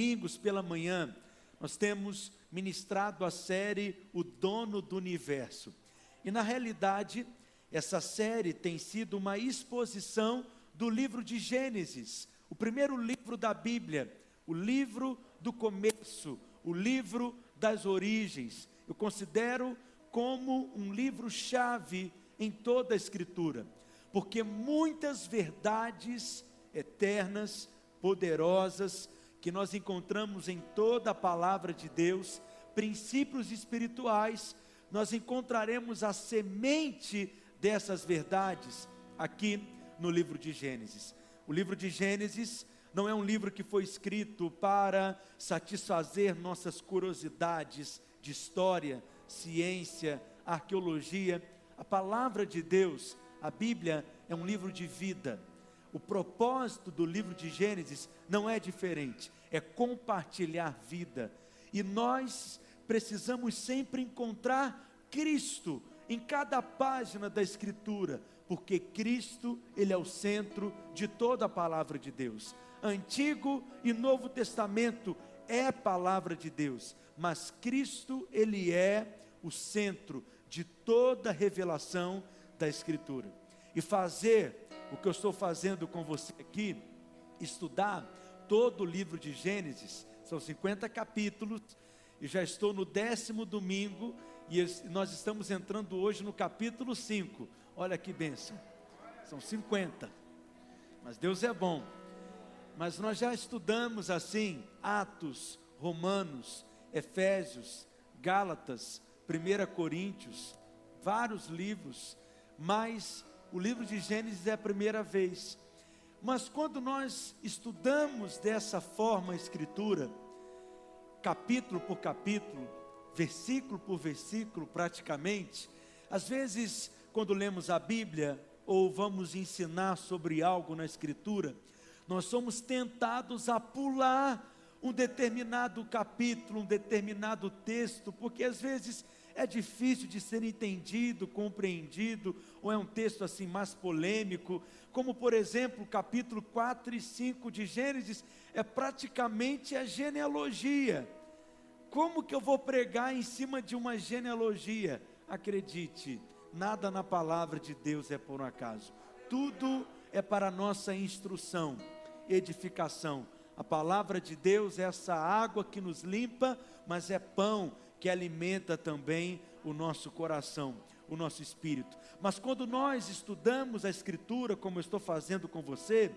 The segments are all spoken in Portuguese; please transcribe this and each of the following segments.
domingos pela manhã, nós temos ministrado a série O Dono do Universo. E na realidade, essa série tem sido uma exposição do livro de Gênesis, o primeiro livro da Bíblia, o livro do começo, o livro das origens. Eu considero como um livro-chave em toda a Escritura, porque muitas verdades eternas, poderosas, que nós encontramos em toda a palavra de Deus, princípios espirituais, nós encontraremos a semente dessas verdades aqui no livro de Gênesis. O livro de Gênesis não é um livro que foi escrito para satisfazer nossas curiosidades de história, ciência, arqueologia. A palavra de Deus, a Bíblia, é um livro de vida. O propósito do livro de Gênesis não é diferente, é compartilhar vida. E nós precisamos sempre encontrar Cristo em cada página da Escritura, porque Cristo, Ele é o centro de toda a palavra de Deus. Antigo e Novo Testamento é palavra de Deus, mas Cristo, Ele é o centro de toda a revelação da Escritura. E fazer o que eu estou fazendo com você aqui, estudar todo o livro de Gênesis, são 50 capítulos, e já estou no décimo domingo, e nós estamos entrando hoje no capítulo 5. Olha que bênção, são 50, mas Deus é bom. Mas nós já estudamos assim Atos, Romanos, Efésios, Gálatas, 1 Coríntios, vários livros, mas o livro de Gênesis é a primeira vez. Mas quando nós estudamos dessa forma a Escritura, capítulo por capítulo, versículo por versículo, praticamente, às vezes, quando lemos a Bíblia ou vamos ensinar sobre algo na Escritura, nós somos tentados a pular um determinado capítulo, um determinado texto, porque às vezes é difícil de ser entendido, compreendido, ou é um texto assim mais polêmico, como por exemplo, capítulo 4 e 5 de Gênesis, é praticamente a genealogia. Como que eu vou pregar em cima de uma genealogia? Acredite, nada na palavra de Deus é por um acaso. Tudo é para nossa instrução, edificação. A palavra de Deus é essa água que nos limpa, mas é pão que alimenta também o nosso coração, o nosso espírito. Mas quando nós estudamos a Escritura, como eu estou fazendo com você,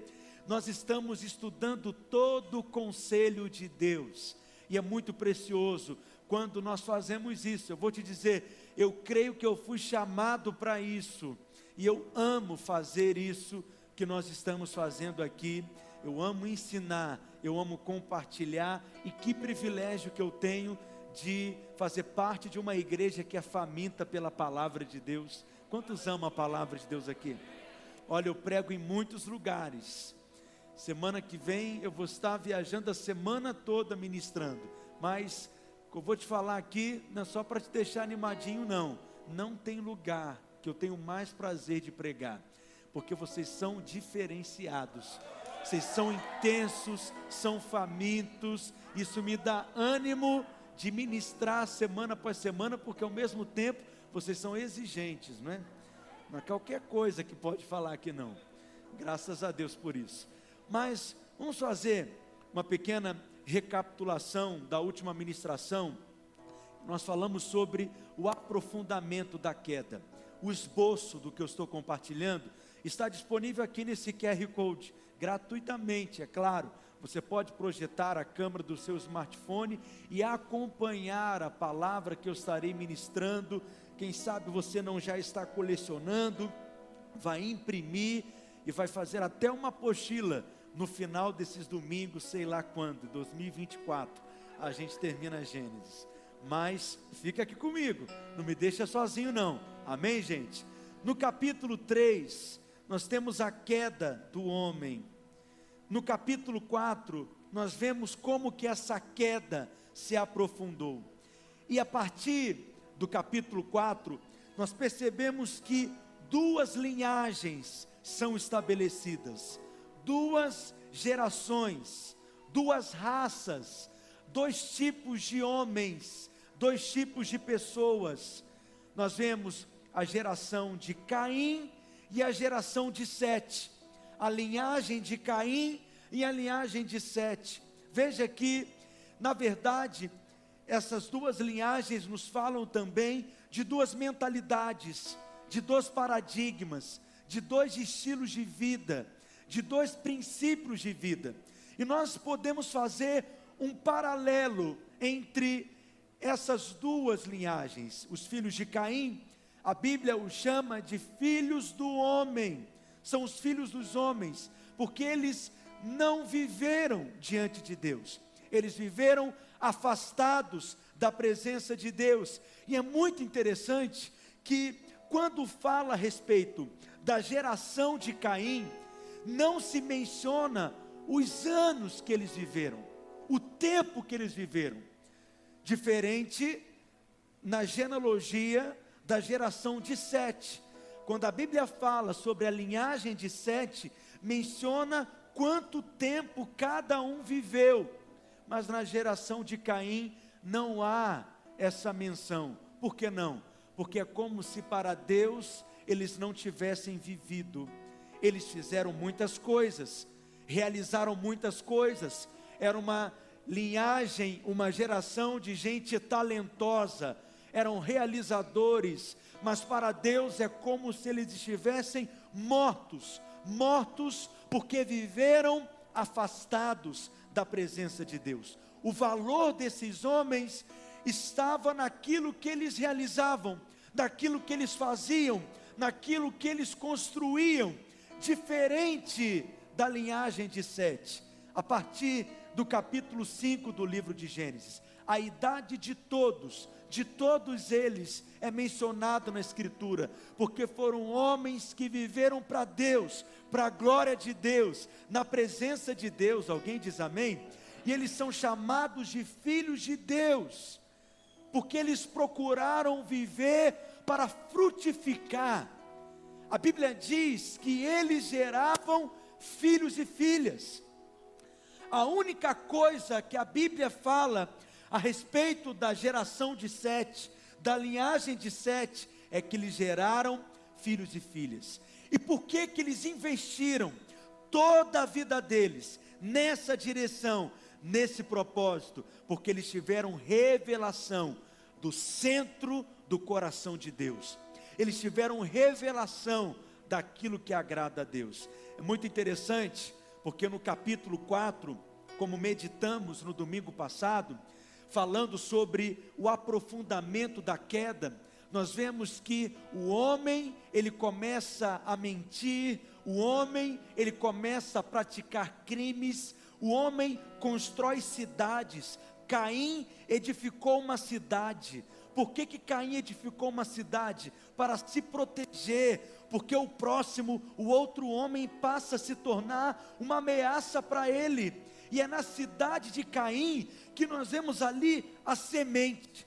nós estamos estudando todo o conselho de Deus, e é muito precioso quando nós fazemos isso. Eu vou te dizer, eu creio que eu fui chamado para isso, e eu amo fazer isso que nós estamos fazendo aqui. Eu amo ensinar, eu amo compartilhar, e que privilégio que eu tenho de fazer parte de uma igreja que é faminta pela palavra de Deus. Quantos amam a palavra de Deus aqui? Olha, eu prego em muitos lugares. Semana que vem eu vou estar viajando a semana toda ministrando. Mas eu vou te falar aqui, não é só para te deixar animadinho, não. Não tem lugar que eu tenho mais prazer de pregar, porque vocês são diferenciados. Vocês são intensos, são famintos. Isso me dá ânimo de ministrar semana após semana, porque ao mesmo tempo vocês são exigentes, não é? Não é qualquer coisa que pode falar aqui não. Graças a Deus por isso. Mas vamos fazer uma pequena recapitulação da última ministração. Nós falamos sobre o aprofundamento da queda. O esboço do que eu estou compartilhando está disponível aqui nesse QR Code, gratuitamente, é claro. Você pode projetar a câmera do seu smartphone e acompanhar a palavra que eu estarei ministrando. Quem sabe você não já está colecionando, vai imprimir e vai fazer até uma apostila no final desses domingos, sei lá quando, 2024. A gente termina Gênesis. Mas fica aqui comigo, não me deixa sozinho não. Amém, gente? No capítulo 3, nós temos a queda do homem no capítulo 4, nós vemos como que essa queda se aprofundou. E a partir do capítulo 4, nós percebemos que duas linhagens são estabelecidas, duas gerações, duas raças, dois tipos de homens, dois tipos de pessoas. Nós vemos a geração de Caim e a geração de Sete, a linhagem de Caim e a linhagem de Sete. Veja que, na verdade, essas duas linhagens nos falam também de duas mentalidades, de dois paradigmas, de dois estilos de vida, de dois princípios de vida. E nós podemos fazer um paralelo entre essas duas linhagens. Os filhos de Caim, a Bíblia os chama de filhos do homem, são os filhos dos homens, porque eles não viveram diante de Deus, eles viveram afastados da presença de Deus. E é muito interessante que, quando fala a respeito da geração de Caim, não se menciona os anos que eles viveram, o tempo que eles viveram. Diferente na genealogia da geração de Sete. Quando a Bíblia fala sobre a linhagem de Sete, menciona quanto tempo cada um viveu. Mas na geração de Caim não há essa menção. Por que não? Porque é como se para Deus eles não tivessem vivido. Eles fizeram muitas coisas, realizaram muitas coisas. Era uma linhagem, uma geração de gente talentosa, eram realizadores, mas para Deus é como se eles estivessem mortos, mortos porque viveram afastados da presença de Deus. O valor desses homens estava naquilo que eles realizavam, naquilo que eles faziam, naquilo que eles construíam, diferente da linhagem de Sete. A partir do capítulo 5 do livro de Gênesis, a idade de todos, de todos eles, é mencionada na Escritura, porque foram homens que viveram para Deus, para a glória de Deus, na presença de Deus. Alguém diz amém? E eles são chamados de filhos de Deus, porque eles procuraram viver para frutificar. A Bíblia diz que eles geravam filhos e filhas. A única coisa que a Bíblia fala a respeito da geração de Sete, da linhagem de Sete, é que eles geraram filhos e filhas. E por que que eles investiram toda a vida deles nessa direção, nesse propósito? Porque eles tiveram revelação do centro do coração de Deus. Eles tiveram revelação daquilo que agrada a Deus. É muito interessante, porque no capítulo 4, como meditamos no domingo passado, falando sobre o aprofundamento da queda, nós vemos que o homem, ele começa a mentir, o homem, ele começa a praticar crimes, o homem constrói cidades. Caim edificou uma cidade, por que, que Caim edificou uma cidade? Para se proteger, porque o próximo, o outro homem, passa a se tornar uma ameaça para ele. E é na cidade de Caim que nós vemos ali a semente,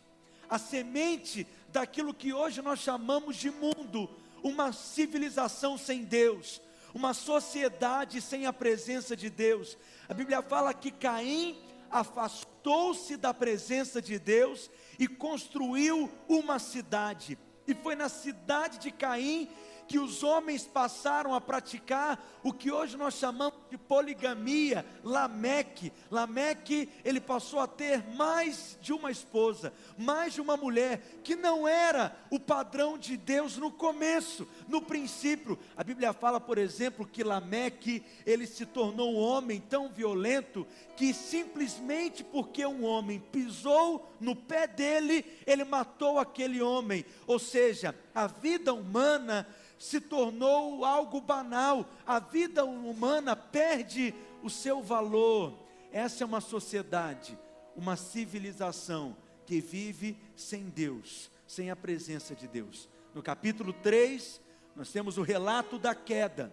a semente daquilo que hoje nós chamamos de mundo, uma civilização sem Deus, uma sociedade sem a presença de Deus. A Bíblia fala que Caim afastou-se da presença de Deus e construiu uma cidade. E foi na cidade de Caim que os homens passaram a praticar o que hoje nós chamamos de poligamia, Lameque. Lameque, ele passou a ter mais de uma esposa, mais de uma mulher, que não era o padrão de Deus no começo, no princípio. A Bíblia fala, por exemplo, que Lameque, ele se tornou um homem tão violento que simplesmente porque um homem pisou no pé dele, ele matou aquele homem. Ou seja, a vida humana se tornou algo banal, a vida humana perde o seu valor. Essa é uma sociedade, uma civilização que vive sem Deus, sem a presença de Deus. No capítulo 3, nós temos o relato da queda,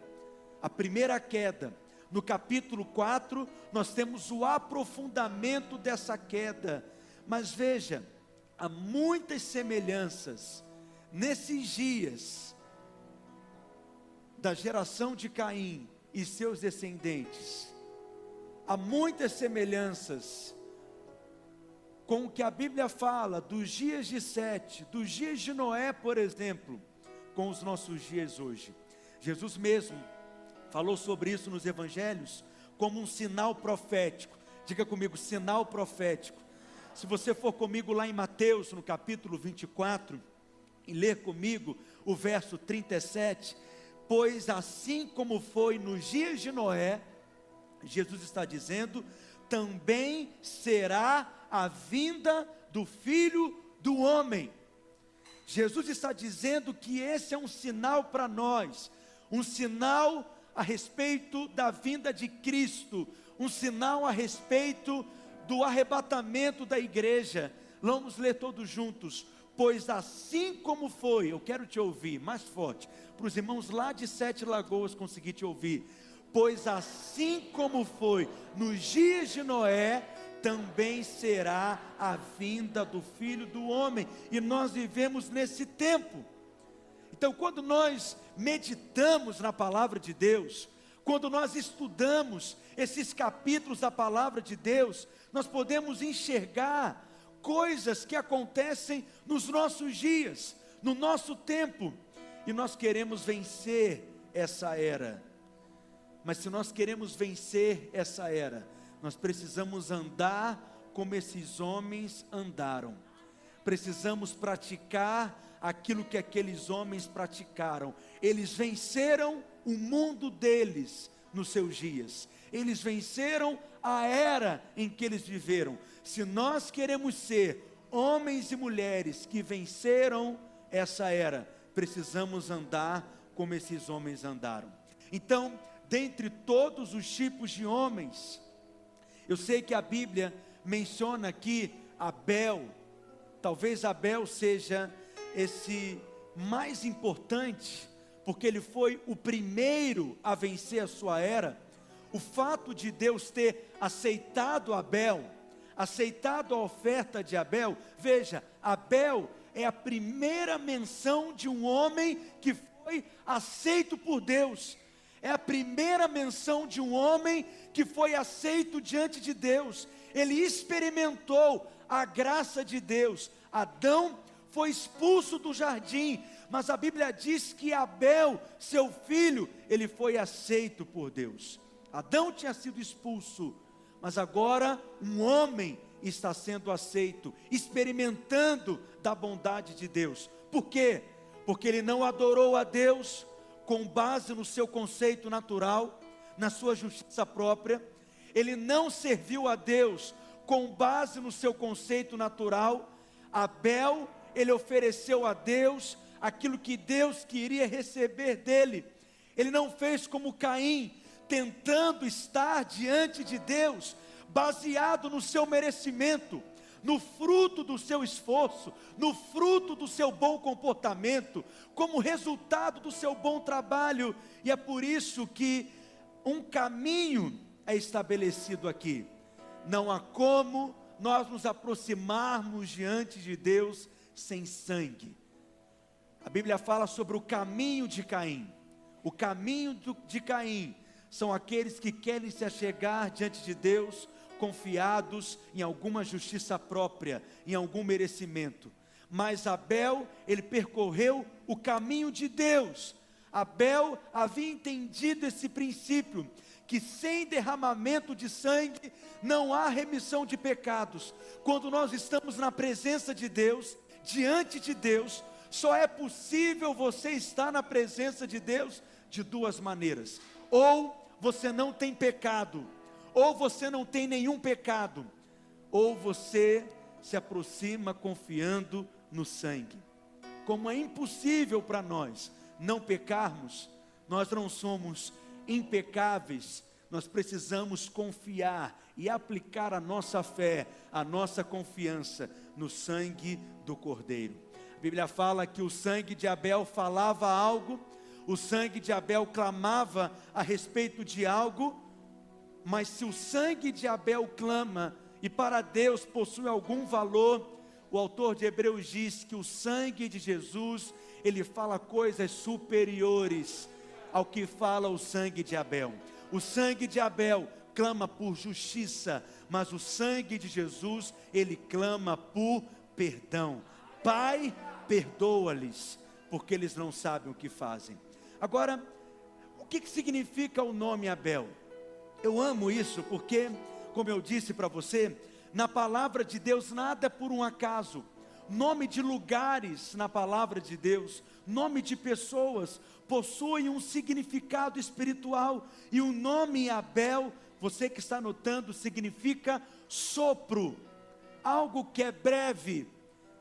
a primeira queda. No capítulo 4, nós temos o aprofundamento dessa queda. Mas veja, há muitas semelhanças nesses dias da geração de Caim e seus descendentes há muitas semelhanças com o que a Bíblia fala dos dias de Sete, dos dias de Noé, por exemplo, com os nossos dias hoje. Jesus mesmo falou sobre isso nos evangelhos como um sinal profético. Diga comigo, sinal profético. Se você for comigo lá em Mateus, no capítulo 24, e ler comigo o verso 37, pois assim como foi nos dias de Noé, Jesus está dizendo, também será a vinda do filho do homem. Jesus está dizendo que esse é um sinal para nós, um sinal a respeito da vinda de Cristo, um sinal a respeito do arrebatamento da igreja. Vamos ler todos juntos. Pois assim como foi, eu quero te ouvir mais forte, para os irmãos lá de Sete Lagoas conseguir te ouvir. Pois assim como foi nos dias de Noé, também será a vinda do Filho do Homem, e nós vivemos nesse tempo. Então, quando nós meditamos na palavra de Deus, quando nós estudamos esses capítulos da palavra de Deus, nós podemos enxergar coisas que acontecem nos nossos dias, no nosso tempo, e nós queremos vencer essa era. Mas se nós queremos vencer essa era, nós precisamos andar como esses homens andaram. Precisamos praticar aquilo que aqueles homens praticaram. Eles venceram o mundo deles nos seus dias. Eles venceram a era em que eles viveram. Se nós queremos ser homens e mulheres que venceram essa era, precisamos andar como esses homens andaram. Então, dentre todos os tipos de homens, eu sei que a Bíblia menciona aqui Abel, talvez Abel seja esse mais importante, porque ele foi o primeiro a vencer a sua era. O fato de Deus ter aceitado Abel, aceitado a oferta de Abel, veja, Abel é a primeira menção de um homem que foi aceito por Deus. É a primeira menção de um homem que foi aceito diante de Deus. Ele experimentou a graça de Deus. Adão foi expulso do jardim, mas a Bíblia diz que Abel, seu filho, ele foi aceito por Deus. Adão tinha sido expulso, mas agora um homem está sendo aceito, experimentando da bondade de Deus. Por quê? Porque ele não adorou a Deus com base no seu conceito natural, na sua justiça própria, ele não serviu a Deus com base no seu conceito natural. Abel ele ofereceu a Deus aquilo que Deus queria receber dele. Ele não fez como Caim, tentando estar diante de Deus, baseado no seu merecimento, no fruto do seu esforço, no fruto do seu bom comportamento, como resultado do seu bom trabalho, e é por isso que um caminho é estabelecido aqui. Não há como nós nos aproximarmos diante de Deus sem sangue. A Bíblia fala sobre o caminho de Caim. O caminho de Caim são aqueles que querem se achegar diante de Deus confiados em alguma justiça própria, em algum merecimento. Mas Abel, ele percorreu o caminho de Deus. Abel havia entendido esse princípio que sem derramamento de sangue não há remissão de pecados. Quando nós estamos na presença de Deus, diante de Deus, só é possível você estar na presença de Deus de duas maneiras: ou você não tem pecado, ou você não tem nenhum pecado, ou você se aproxima confiando no sangue. Como é impossível para nós não pecarmos, nós não somos impecáveis, nós precisamos confiar e aplicar a nossa fé, a nossa confiança no sangue do Cordeiro. Bíblia fala que o sangue de Abel falava algo, o sangue de Abel clamava a respeito de algo, mas se o sangue de Abel clama e para Deus possui algum valor, o autor de Hebreus diz que o sangue de Jesus, ele fala coisas superiores ao que fala o sangue de Abel. O sangue de Abel clama por justiça, mas o sangue de Jesus, ele clama por perdão. Pai, perdoa-lhes, porque eles não sabem o que fazem. Agora, o que, que significa o nome Abel? Eu amo isso porque, como eu disse para você, na palavra de Deus nada é por um acaso. Nome de lugares na palavra de Deus, nome de pessoas, possuem um significado espiritual. E o nome Abel, você que está notando, significa sopro, algo que é breve,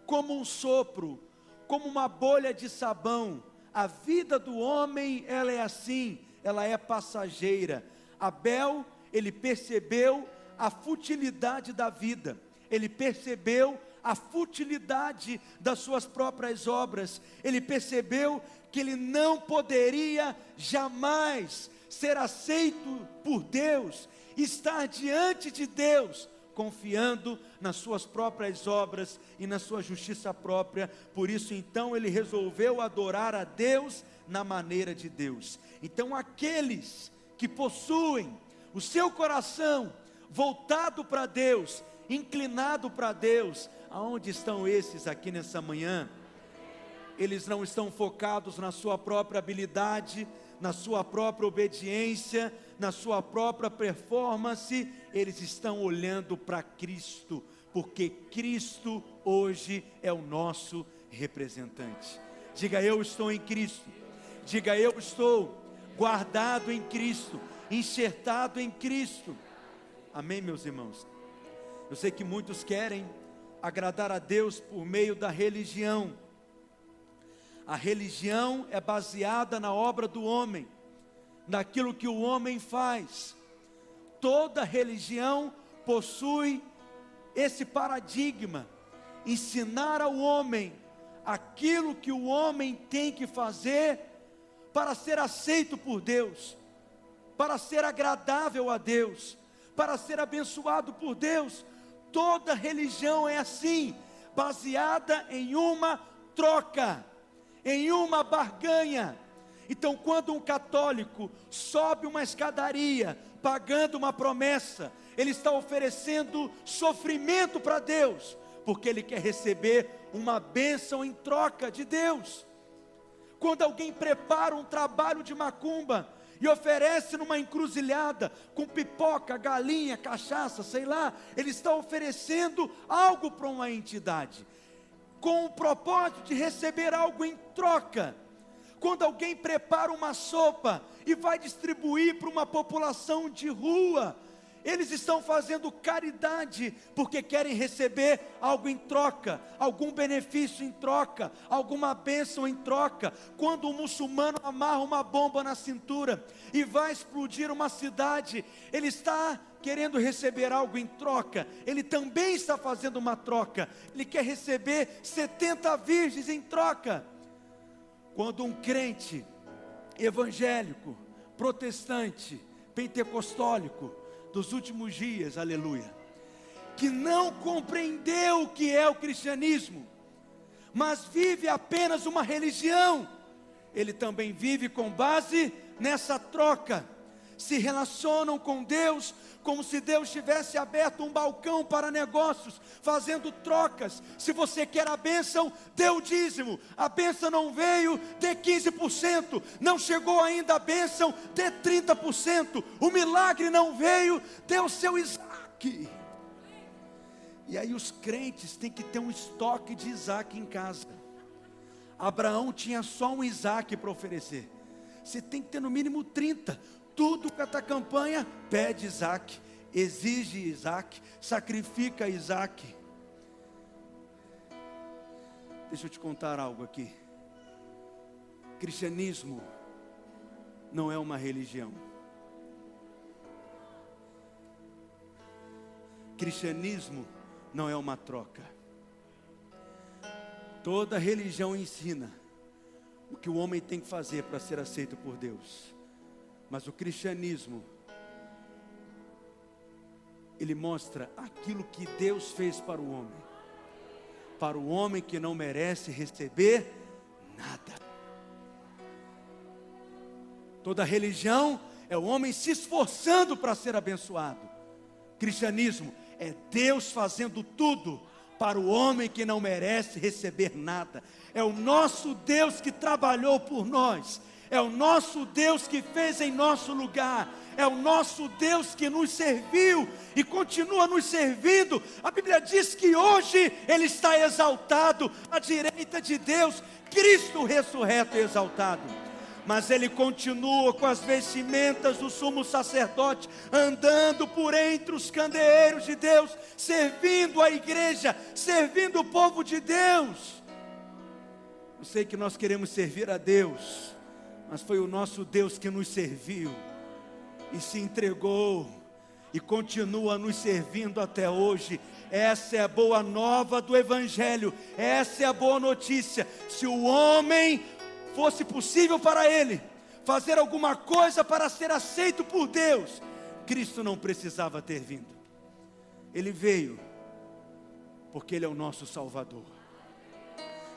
como um sopro, como uma bolha de sabão. A vida do homem, ela é assim, ela é passageira. Abel, ele percebeu a futilidade da vida, ele percebeu a futilidade das suas próprias obras, ele percebeu que ele não poderia jamais ser aceito por Deus, estar diante de Deus, confiando nas suas próprias obras e na sua justiça própria. Por isso, então, ele resolveu adorar a Deus na maneira de Deus. Então, aqueles que possuem o seu coração voltado para Deus, inclinado para Deus, aonde estão esses aqui nessa manhã? Eles não estão focados na sua própria habilidade, na sua própria obediência, na sua própria performance, eles estão olhando para Cristo, porque Cristo hoje é o nosso representante. Diga eu estou em Cristo. Diga eu estou guardado em Cristo, enxertado em Cristo. Amém, meus irmãos. Eu sei que muitos querem agradar a Deus por meio da religião. A religião é baseada na obra do homem, naquilo que o homem faz. Toda religião possui esse paradigma, ensinar ao homem aquilo que o homem tem que fazer para ser aceito por Deus, para ser agradável a Deus, para ser abençoado por Deus. Toda religião é assim, baseada em uma troca, em uma barganha. Então, quando um católico sobe uma escadaria pagando uma promessa, ele está oferecendo sofrimento para Deus, porque ele quer receber uma bênção em troca de Deus. Quando alguém prepara um trabalho de macumba, e oferece numa encruzilhada com pipoca, galinha, cachaça, sei lá, ele está oferecendo algo para uma entidade, com o propósito de receber algo em troca. Quando alguém prepara uma sopa e vai distribuir para uma população de rua, eles estão fazendo caridade porque querem receber algo em troca, algum benefício em troca, alguma bênção em troca. Quando um muçulmano amarra uma bomba na cintura e vai explodir uma cidade, ele está querendo receber algo em troca, ele também está fazendo uma troca, ele quer receber 70 virgens em troca. Quando um crente evangélico, protestante, pentecostólico, dos últimos dias, aleluia, que não compreendeu o que é o cristianismo, mas vive apenas uma religião, ele também vive com base nessa troca se relacionam com Deus como se Deus tivesse aberto um balcão para negócios, fazendo trocas. Se você quer a bênção, dê o dízimo. A bênção não veio, dê 15%. Não chegou ainda a bênção, dê 30%. O milagre não veio, dê o seu Isaac. E aí os crentes têm que ter um estoque de Isaac em casa. Abraão tinha só um Isaac para oferecer. Você tem que ter no mínimo 30 tudo esta campanha pede Isaac, exige Isaac, sacrifica Isaac. Deixa eu te contar algo aqui. Cristianismo não é uma religião. Cristianismo não é uma troca. Toda religião ensina o que o homem tem que fazer para ser aceito por Deus. Mas o cristianismo, ele mostra aquilo que Deus fez para o homem, para o homem que não merece receber nada. Toda religião é o homem se esforçando para ser abençoado. Cristianismo é Deus fazendo tudo para o homem que não merece receber nada. É o nosso Deus que trabalhou por nós. É o nosso Deus que fez em nosso lugar. É o nosso Deus que nos serviu e continua nos servindo. A Bíblia diz que hoje Ele está exaltado à direita de Deus, Cristo ressurreto e exaltado mas ele continua com as vestimentas do sumo sacerdote, andando por entre os candeeiros de Deus, servindo a igreja, servindo o povo de Deus. Eu sei que nós queremos servir a Deus, mas foi o nosso Deus que nos serviu e se entregou e continua nos servindo até hoje. Essa é a boa nova do Evangelho, essa é a boa notícia. Se o homem fosse possível para ele fazer alguma coisa para ser aceito por Deus, Cristo não precisava ter vindo. Ele veio porque Ele é o nosso Salvador.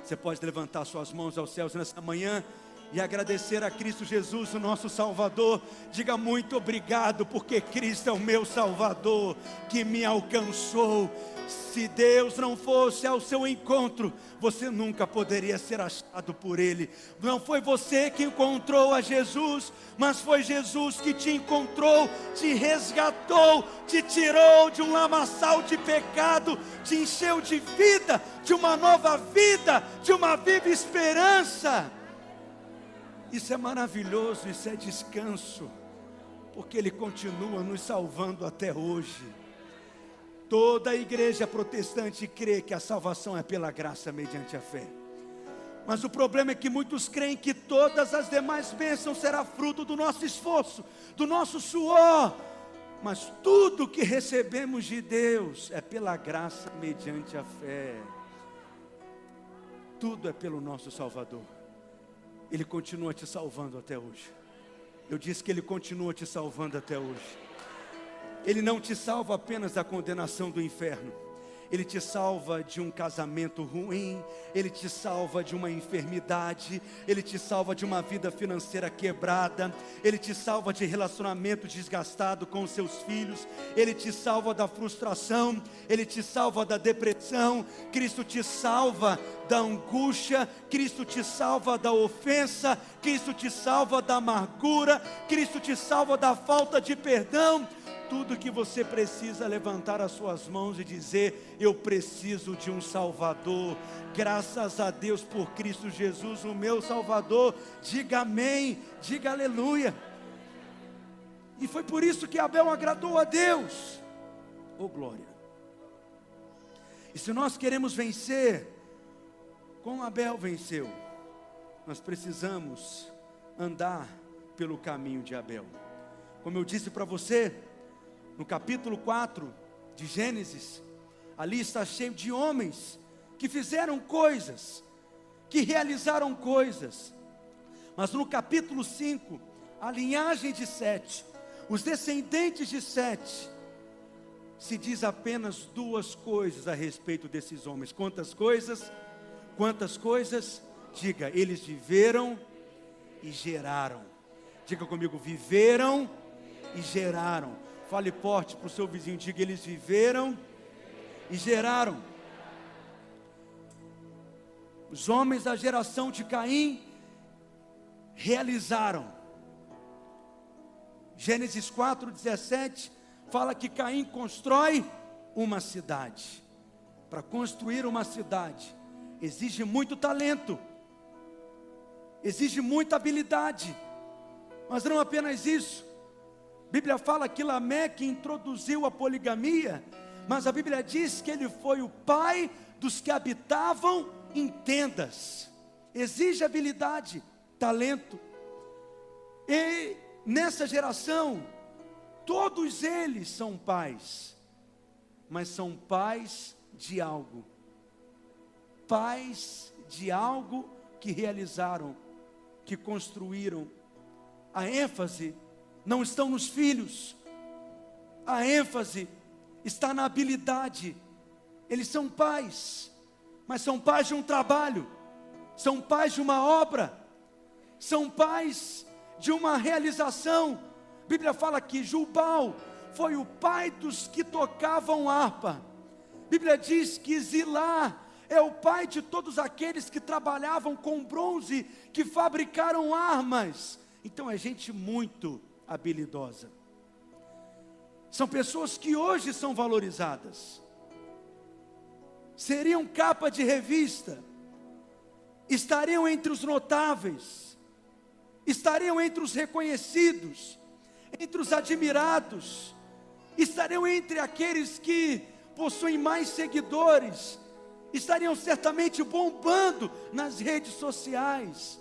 Você pode levantar suas mãos aos céus nessa manhã e agradecer a Cristo Jesus, o nosso Salvador. Diga muito obrigado, porque Cristo é o meu Salvador que me alcançou. Se Deus não fosse ao seu encontro, você nunca poderia ser achado por Ele. Não foi você que encontrou a Jesus, mas foi Jesus que te encontrou, te resgatou, te tirou de um lamaçal de pecado, te encheu de vida, de uma nova vida, de uma viva esperança. Isso é maravilhoso, isso é descanso, porque Ele continua nos salvando até hoje. Toda a igreja protestante crê que a salvação é pela graça mediante a fé. Mas o problema é que muitos creem que todas as demais bênçãos será fruto do nosso esforço, do nosso suor. Mas tudo que recebemos de Deus é pela graça mediante a fé. Tudo é pelo nosso Salvador. Ele continua te salvando até hoje. Eu disse que Ele continua te salvando até hoje. Ele não te salva apenas da condenação do inferno. Ele te salva de um casamento ruim, Ele te salva de uma enfermidade, Ele te salva de uma vida financeira quebrada, Ele te salva de relacionamento desgastado com seus filhos, Ele te salva da frustração, Ele te salva da depressão, Cristo te salva da angústia, Cristo te salva da ofensa, Cristo te salva da amargura, Cristo te salva da falta de perdão tudo que você precisa levantar as suas mãos e dizer: Eu preciso de um Salvador. Graças a Deus por Cristo Jesus, o meu Salvador. Diga amém, diga aleluia. E foi por isso que Abel agradou a Deus. Oh glória. E se nós queremos vencer, como Abel venceu, nós precisamos andar pelo caminho de Abel. Como eu disse para você, no capítulo 4 de Gênesis, ali está cheio de homens que fizeram coisas, que realizaram coisas. Mas no capítulo 5, a linhagem de Sete, os descendentes de Sete, se diz apenas duas coisas a respeito desses homens. Quantas coisas? Quantas coisas? Diga, eles viveram e geraram. Diga comigo, viveram e geraram. Fale forte para o seu vizinho, diga: eles viveram e geraram. Os homens da geração de Caim realizaram. Gênesis 4:17 fala que Caim constrói uma cidade. Para construir uma cidade exige muito talento, exige muita habilidade, mas não apenas isso, Bíblia fala que Lameque introduziu a poligamia, mas a Bíblia diz que ele foi o pai dos que habitavam em tendas. Exige habilidade, talento. E nessa geração, todos eles são pais, mas são pais de algo. Pais de algo que realizaram, que construíram. A ênfase não estão nos filhos. A ênfase está na habilidade. Eles são pais, mas são pais de um trabalho, são pais de uma obra, são pais de uma realização, A Bíblia fala que Jubal foi o pai dos que tocavam harpa. A Bíblia diz que Zilá é o pai de todos aqueles que trabalhavam com bronze, que fabricaram armas. Então é gente muito habilidosa. São pessoas que hoje são valorizadas. Seriam capa de revista, estariam entre os notáveis, estariam entre os reconhecidos, entre os admirados, estariam entre aqueles que possuem mais seguidores, estariam certamente bombando nas redes sociais,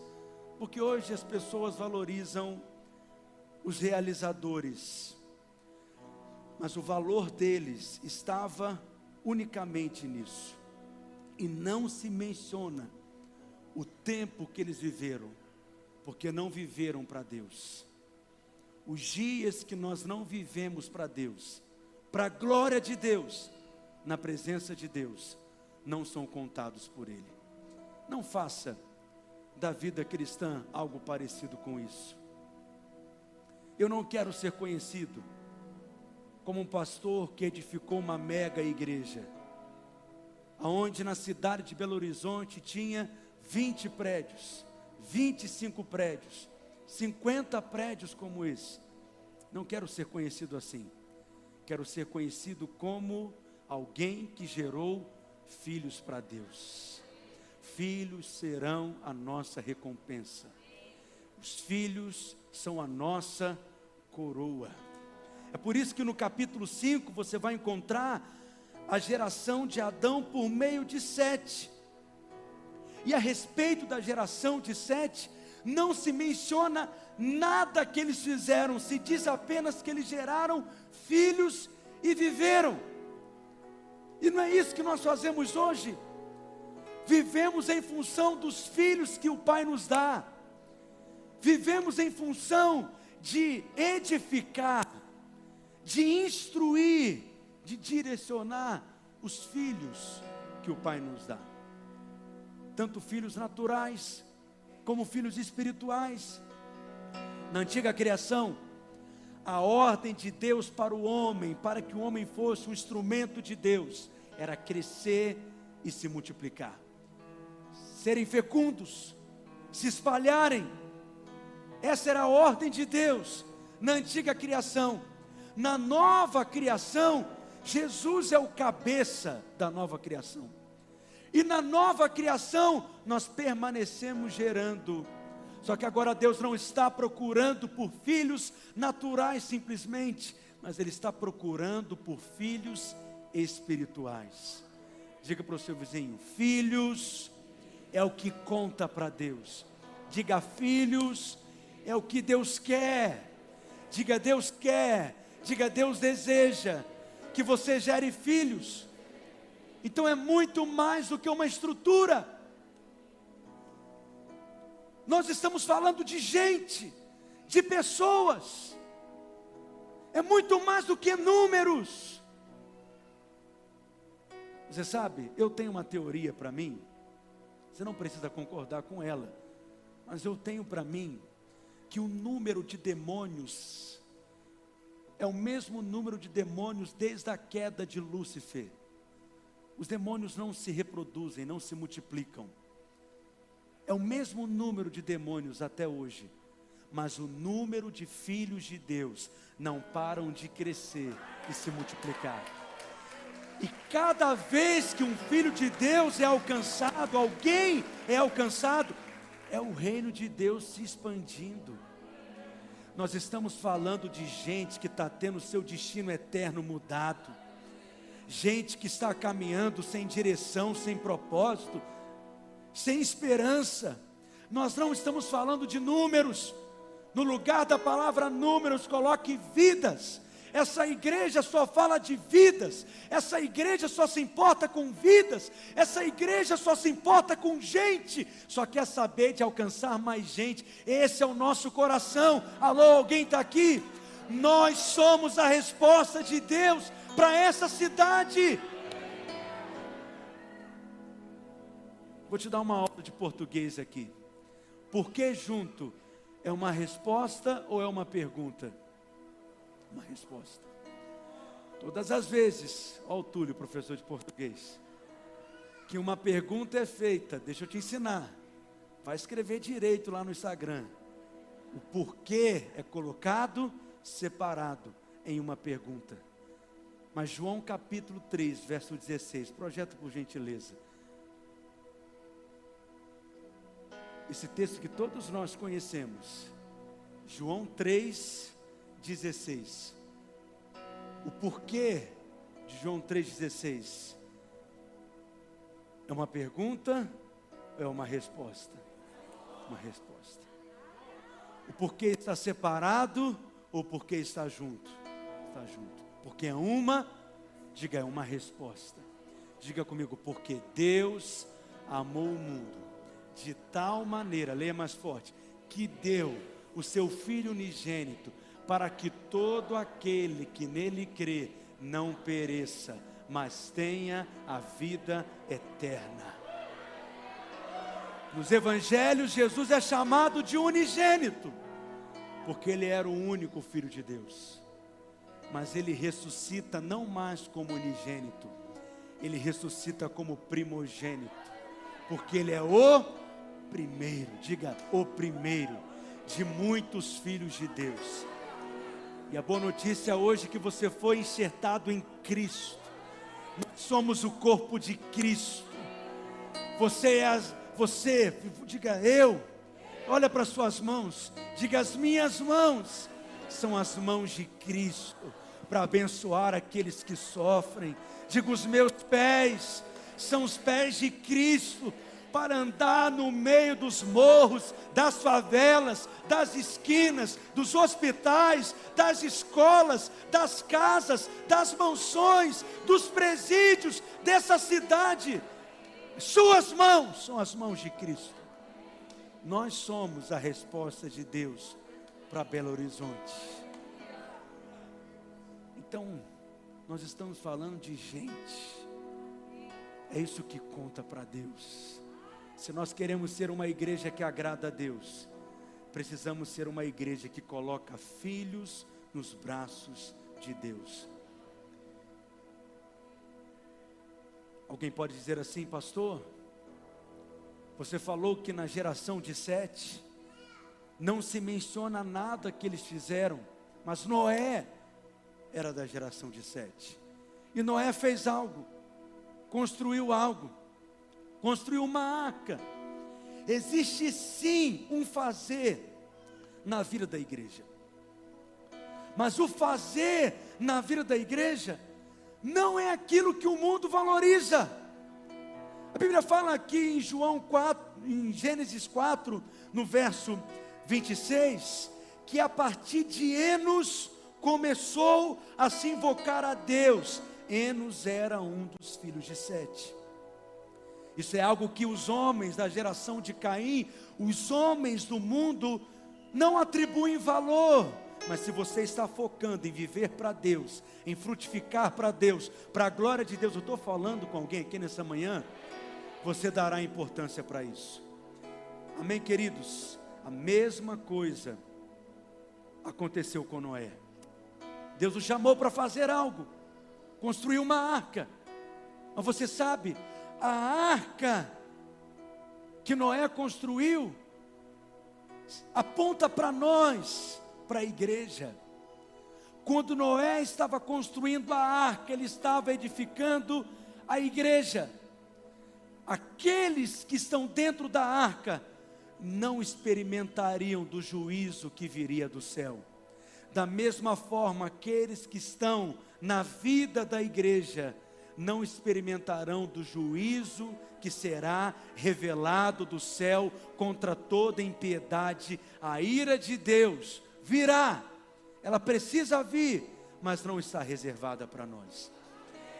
porque hoje as pessoas valorizam os realizadores, mas o valor deles estava unicamente nisso, e não se menciona o tempo que eles viveram, porque não viveram para Deus. Os dias que nós não vivemos para Deus, para a glória de Deus, na presença de Deus, não são contados por Ele. Não faça da vida cristã algo parecido com isso. Eu não quero ser conhecido como um pastor que edificou uma mega igreja, aonde na cidade de Belo Horizonte tinha 20 prédios, 25 prédios, 50 prédios como esse. Não quero ser conhecido assim. Quero ser conhecido como alguém que gerou filhos para Deus. Filhos serão a nossa recompensa. Os filhos são a nossa coroa. É por isso que no capítulo 5 você vai encontrar a geração de Adão por meio de Sete. E a respeito da geração de Sete, não se menciona nada que eles fizeram, se diz apenas que eles geraram filhos e viveram. E não é isso que nós fazemos hoje. Vivemos em função dos filhos que o Pai nos dá. Vivemos em função de edificar, de instruir, de direcionar os filhos que o Pai nos dá. Tanto filhos naturais, como filhos espirituais. Na antiga criação, a ordem de Deus para o homem, para que o homem fosse um instrumento de Deus, era crescer e se multiplicar, serem fecundos, se espalharem. Essa era a ordem de Deus na antiga criação. Na nova criação, Jesus é o cabeça da nova criação. E na nova criação, nós permanecemos gerando. Só que agora Deus não está procurando por filhos naturais simplesmente, mas Ele está procurando por filhos espirituais. Diga para o seu vizinho: filhos é o que conta para Deus. Diga filhos é o que Deus quer. Diga Deus quer. Diga Deus deseja que você gere filhos. Então é muito mais do que uma estrutura. Nós estamos falando de gente, de pessoas. É muito mais do que números. Você sabe, eu tenho uma teoria para mim. Você não precisa concordar com ela, mas eu tenho para mim que o número de demônios é o mesmo número de demônios desde a queda de Lúcifer. Os demônios não se reproduzem, não se multiplicam. É o mesmo número de demônios até hoje, mas o número de filhos de Deus não param de crescer e se multiplicar. E cada vez que um filho de Deus é alcançado, alguém é alcançado, é o reino de Deus se expandindo. Nós estamos falando de gente que está tendo seu destino eterno mudado, gente que está caminhando sem direção, sem propósito, sem esperança. Nós não estamos falando de números, no lugar da palavra números, coloque vidas. Essa igreja só fala de vidas, essa igreja só se importa com vidas, essa igreja só se importa com gente, só quer saber de alcançar mais gente. Esse é o nosso coração. Alô, alguém está aqui? Nós somos a resposta de Deus para essa cidade. Vou te dar uma aula de português aqui. Por que junto? É uma resposta ou é uma pergunta? Uma resposta. Todas as vezes, ó o Túlio, professor de português, que uma pergunta é feita, deixa eu te ensinar. Vai escrever direito lá no Instagram. O porquê é colocado separado em uma pergunta. Mas João capítulo 3, verso 16, projeto por gentileza. Esse texto que todos nós conhecemos. João 3, 16. O porquê de João 3,16 é uma pergunta ou é uma resposta? Uma resposta. O porquê está separado ou porquê está junto? Está junto. Porque é uma, diga, é uma resposta. Diga comigo, porque Deus amou o mundo de tal maneira, leia mais forte, que deu o seu Filho unigênito, para que todo aquele que nele crê não pereça, mas tenha a vida eterna. Nos evangelhos, Jesus é chamado de unigênito, porque ele era o único filho de Deus. Mas ele ressuscita não mais como unigênito, ele ressuscita como primogênito, porque ele é o primeiro, diga o primeiro de muitos filhos de Deus. E a boa notícia hoje é que você foi enxertado em Cristo. Nós somos o corpo de Cristo. Você é as, você, diga eu. Olha para suas mãos, diga as minhas mãos são as mãos de Cristo para abençoar aqueles que sofrem. Diga os meus pés são os pés de Cristo para andar no meio dos morros, das favelas, das esquinas, dos hospitais, das escolas, das casas, das mansões, dos presídios dessa cidade. Suas mãos são as mãos de Cristo. Nós somos a resposta de Deus para Belo Horizonte. Então, nós estamos falando de gente. É isso que conta para Deus. Se nós queremos ser uma igreja que agrada a Deus, precisamos ser uma igreja que coloca filhos nos braços de Deus. Alguém pode dizer assim, pastor? Você falou que na geração de Sete não se menciona nada que eles fizeram, mas Noé era da geração de Sete. E Noé fez algo, construiu algo construiu uma arca. Existe sim um fazer na vida da igreja. Mas o fazer na vida da igreja não é aquilo que o mundo valoriza. A Bíblia fala aqui em João 4, em Gênesis 4, no verso 26, que a partir de Enos começou a se invocar a Deus. Enos era um dos filhos de Sete. Isso é algo que os homens da geração de Caim, os homens do mundo, não atribuem valor. Mas se você está focando em viver para Deus, em frutificar para Deus, para a glória de Deus, eu estou falando com alguém aqui nessa manhã, você dará importância para isso. Amém, queridos? A mesma coisa aconteceu com Noé. Deus o chamou para fazer algo, construir uma arca. Mas você sabe, a arca que Noé construiu aponta para nós, para a igreja. Quando Noé estava construindo a arca, ele estava edificando a igreja. Aqueles que estão dentro da arca não experimentariam do juízo que viria do céu. Da mesma forma, aqueles que estão na vida da igreja não experimentarão do juízo que será revelado do céu contra toda impiedade. A ira de Deus virá, ela precisa vir, mas não está reservada para nós.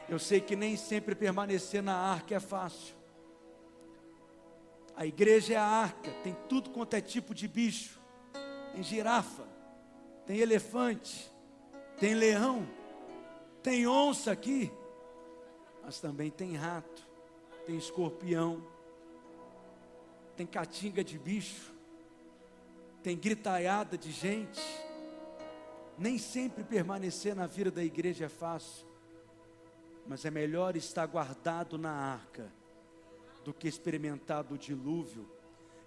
Eu sei que nem sempre permanecer na arca é fácil. A igreja é a arca, tem tudo quanto é tipo de bicho: tem girafa, tem elefante, tem leão, tem onça aqui mas também tem rato, tem escorpião, tem catinga de bicho, tem gritaiada de gente. Nem sempre permanecer na vida da igreja é fácil, mas é melhor estar guardado na arca do que experimentar do dilúvio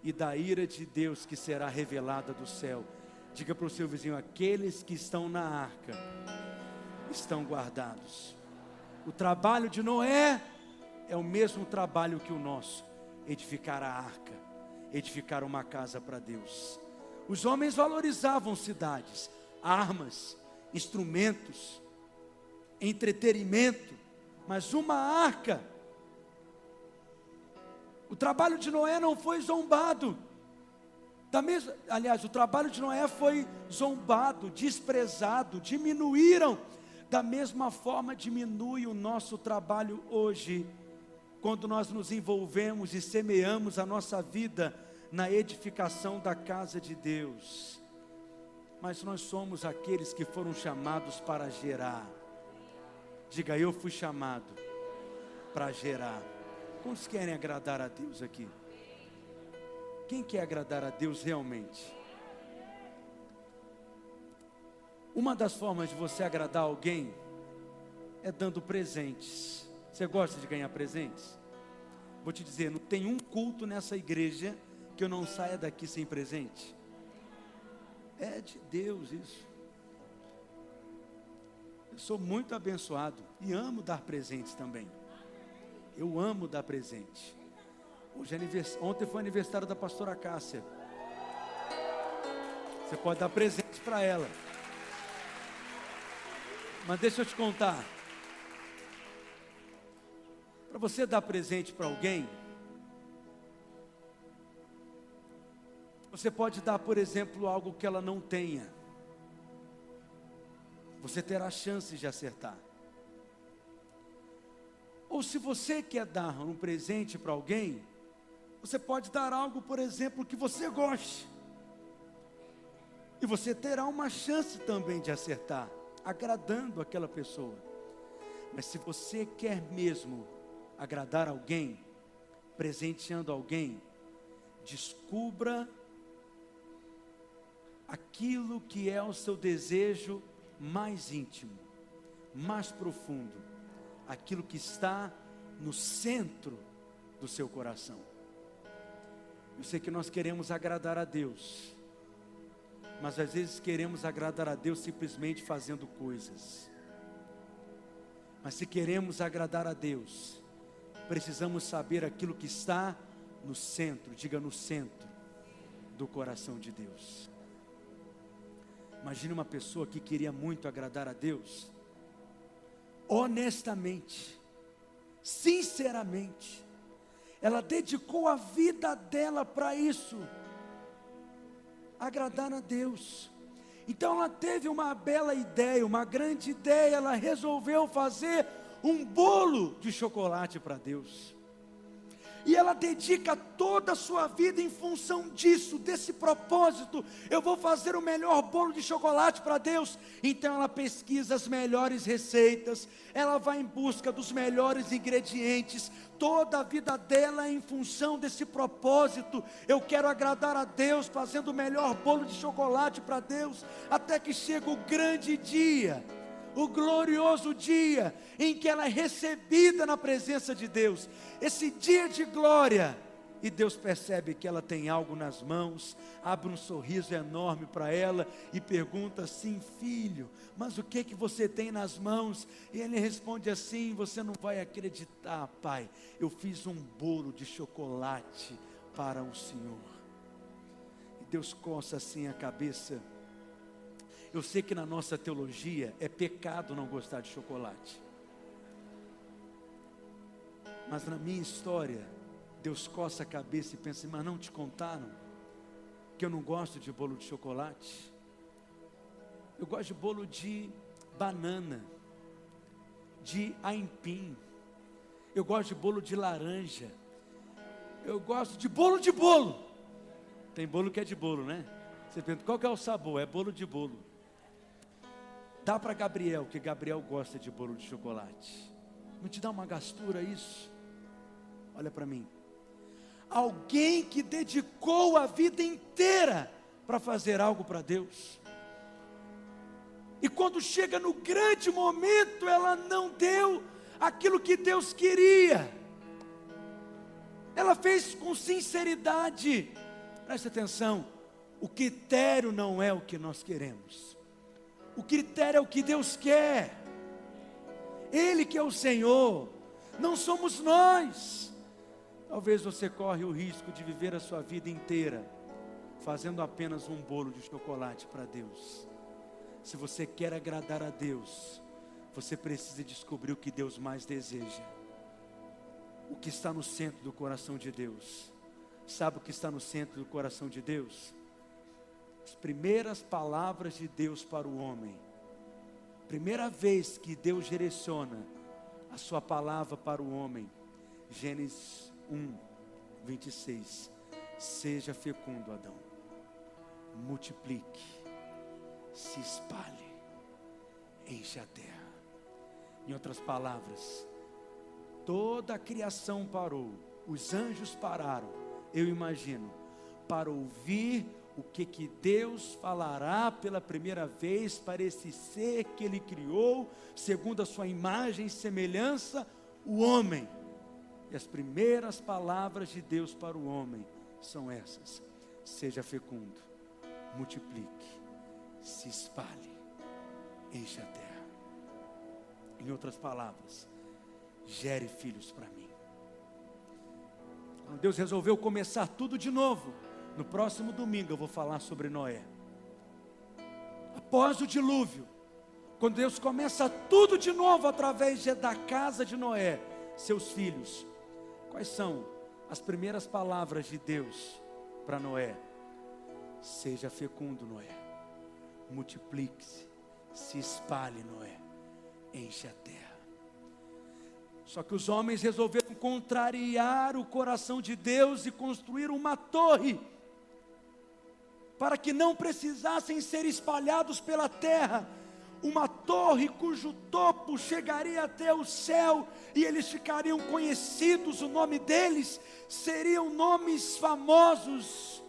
e da ira de Deus que será revelada do céu. Diga para o seu vizinho: aqueles que estão na arca estão guardados. O trabalho de Noé é o mesmo trabalho que o nosso: edificar a arca, edificar uma casa para Deus. Os homens valorizavam cidades, armas, instrumentos, entretenimento, mas uma arca. O trabalho de Noé não foi zombado. Da mesma, aliás, o trabalho de Noé foi zombado, desprezado, diminuíram. Da mesma forma, diminui o nosso trabalho hoje, quando nós nos envolvemos e semeamos a nossa vida na edificação da casa de Deus. Mas nós somos aqueles que foram chamados para gerar. Diga, eu fui chamado para gerar. Quantos querem agradar a Deus aqui? Quem quer agradar a Deus realmente? Uma das formas de você agradar alguém é dando presentes. Você gosta de ganhar presentes? Vou te dizer, não tem um culto nessa igreja que eu não saia daqui sem presente. É de Deus isso. Eu sou muito abençoado e amo dar presentes também. Eu amo dar presente. Hoje é anivers... Ontem foi aniversário da pastora Cássia. Você pode dar presente para ela. Mas deixa eu te contar. Para você dar presente para alguém, Você pode dar, por exemplo, algo que ela não tenha. Você terá chances de acertar. Ou se você quer dar um presente para alguém, você pode dar algo, por exemplo, que você goste. E você terá uma chance também de acertar, agradando aquela pessoa. Mas se você quer mesmo agradar alguém, presenteando alguém, descubra aquilo que é o seu desejo mais íntimo, mais profundo, aquilo que está no centro do seu coração. Eu sei que nós queremos agradar a Deus, mas às vezes queremos agradar a Deus simplesmente fazendo coisas. Mas se queremos agradar a Deus, precisamos saber aquilo que está no centro, diga no centro do coração de Deus. Imagine uma pessoa que queria muito agradar a Deus, honestamente, sinceramente, ela dedicou a vida dela para isso, agradar a Deus. Então ela teve uma bela ideia, uma grande ideia, ela resolveu fazer um bolo de chocolate para Deus e ela dedica toda a sua vida em função disso, desse propósito. Eu vou fazer o melhor bolo de chocolate para Deus. Então ela pesquisa as melhores receitas, ela vai em busca dos melhores ingredientes. Toda a vida dela é em função desse propósito. Eu quero agradar a Deus fazendo o melhor bolo de chocolate para Deus, até que chega o grande dia o glorioso dia em que ela é recebida na presença de Deus, esse dia de glória. E Deus percebe que ela tem algo nas mãos, abre um sorriso enorme para ela e pergunta assim: Filho, mas o que que você tem nas mãos? E ele responde assim: Você não vai acreditar, pai. Eu fiz um bolo de chocolate para o Senhor. E Deus coça assim a cabeça eu sei que na nossa teologia é pecado não gostar de chocolate. Mas na minha história, Deus coça a cabeça e pensa, mas não te contaram que eu não gosto de bolo de chocolate? Eu gosto de bolo de banana, de aipim. Eu gosto de bolo de laranja. Eu gosto de bolo de bolo. Tem bolo que é de bolo, né? Você pergunta, qual que é o sabor? É bolo de bolo. Dá para Gabriel, que Gabriel gosta de bolo de chocolate. Não te dá uma gastura isso? Olha para mim. Alguém que dedicou a vida inteira para fazer algo para Deus. E quando chega no grande momento, ela não deu aquilo que Deus queria. Ela fez com sinceridade. Preste atenção. O critério não é o que nós queremos. O critério é o que Deus quer. Ele que é o Senhor, não somos nós. Talvez você corre o risco de viver a sua vida inteira fazendo apenas um bolo de chocolate para Deus. Se você quer agradar a Deus, você precisa descobrir o que Deus mais deseja. O que está no centro do coração de Deus. Sabe o que está no centro do coração de Deus? As primeiras palavras de Deus para o homem. Primeira vez que Deus direciona a sua palavra para o homem. Gênesis 1, 26. Seja fecundo, Adão. Multiplique se espalhe, enche a terra. Em outras palavras, toda a criação parou, os anjos pararam, eu imagino, para ouvir o que, que Deus falará pela primeira vez para esse ser que Ele criou, segundo a sua imagem e semelhança, o homem. E as primeiras palavras de Deus para o homem são essas: seja fecundo, multiplique, se espalhe, enche a terra. Em outras palavras, gere filhos para mim. Deus resolveu começar tudo de novo, no próximo domingo eu vou falar sobre Noé. Após o dilúvio, quando Deus começa tudo de novo através da casa de Noé, seus filhos, quais são as primeiras palavras de Deus para Noé? Seja fecundo, Noé multiplique-se, se espalhe, Noé, enche a terra. Só que os homens resolveram contrariar o coração de Deus e construir uma torre, para que não precisassem ser espalhados pela terra, uma torre cujo topo chegaria até o céu e eles ficariam conhecidos, o nome deles seriam nomes famosos